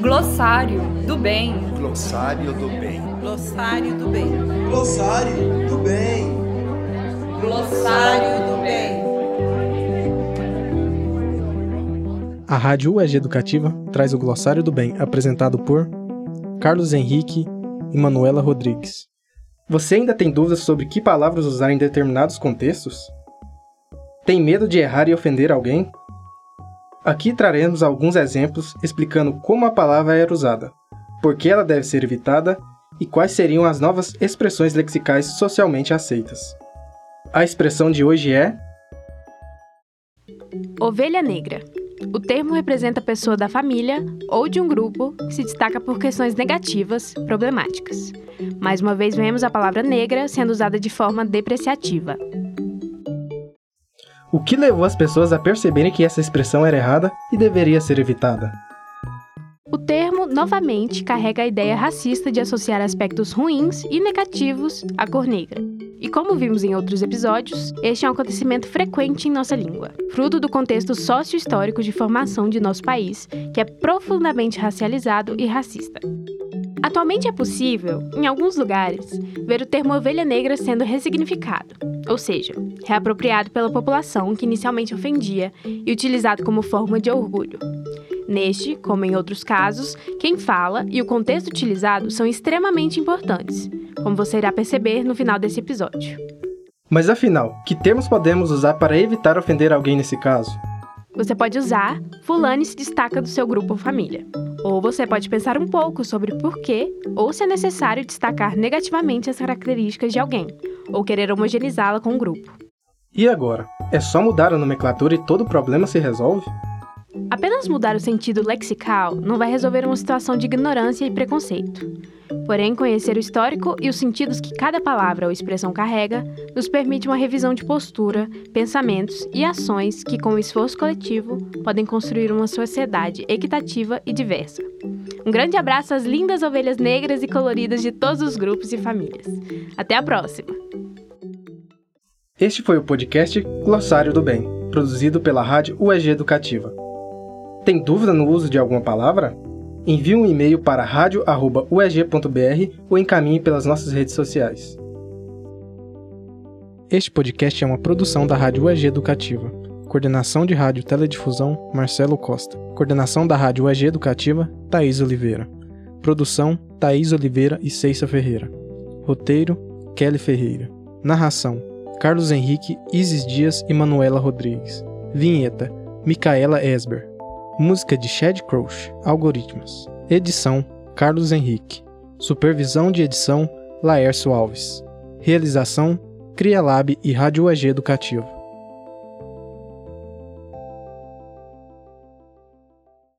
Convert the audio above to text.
Glossário do bem. Glossário do bem. Glossário do bem. Glossário do bem. Glossário do bem. A Rádio UEG Educativa traz o Glossário do Bem, apresentado por Carlos Henrique e Manuela Rodrigues. Você ainda tem dúvidas sobre que palavras usar em determinados contextos? Tem medo de errar e ofender alguém? Aqui traremos alguns exemplos explicando como a palavra era usada, por que ela deve ser evitada e quais seriam as novas expressões lexicais socialmente aceitas. A expressão de hoje é Ovelha negra. O termo representa a pessoa da família ou de um grupo que se destaca por questões negativas, problemáticas. Mais uma vez vemos a palavra negra sendo usada de forma depreciativa. O que levou as pessoas a perceberem que essa expressão era errada e deveria ser evitada? O termo, novamente, carrega a ideia racista de associar aspectos ruins e negativos à cor negra. E como vimos em outros episódios, este é um acontecimento frequente em nossa língua, fruto do contexto sócio-histórico de formação de nosso país, que é profundamente racializado e racista. Atualmente é possível, em alguns lugares, ver o termo ovelha negra sendo ressignificado, ou seja, reapropriado pela população que inicialmente ofendia e utilizado como forma de orgulho. Neste, como em outros casos, quem fala e o contexto utilizado são extremamente importantes, como você irá perceber no final desse episódio. Mas afinal, que termos podemos usar para evitar ofender alguém nesse caso? Você pode usar Fulane se destaca do seu grupo ou família. Ou você pode pensar um pouco sobre por que ou se é necessário destacar negativamente as características de alguém, ou querer homogeneizá-la com o um grupo. E agora? É só mudar a nomenclatura e todo o problema se resolve? Apenas mudar o sentido lexical não vai resolver uma situação de ignorância e preconceito. Porém, conhecer o histórico e os sentidos que cada palavra ou expressão carrega nos permite uma revisão de postura, pensamentos e ações que, com o esforço coletivo, podem construir uma sociedade equitativa e diversa. Um grande abraço às lindas ovelhas negras e coloridas de todos os grupos e famílias. Até a próxima! Este foi o podcast Glossário do Bem, produzido pela Rádio UEG Educativa. Tem dúvida no uso de alguma palavra? Envie um e-mail para radio.ueg.br ou encaminhe pelas nossas redes sociais. Este podcast é uma produção da Rádio UEG Educativa. Coordenação de Rádio Teledifusão, Marcelo Costa. Coordenação da Rádio UEG Educativa, Thaís Oliveira. Produção, Thaís Oliveira e Ceissa Ferreira. Roteiro, Kelly Ferreira. Narração, Carlos Henrique, Isis Dias e Manuela Rodrigues. Vinheta, Micaela Esber. Música de Chad Crouch, Algoritmos. Edição: Carlos Henrique. Supervisão de edição: Laércio Alves. Realização: CriaLab e Rádio UEG Educativo.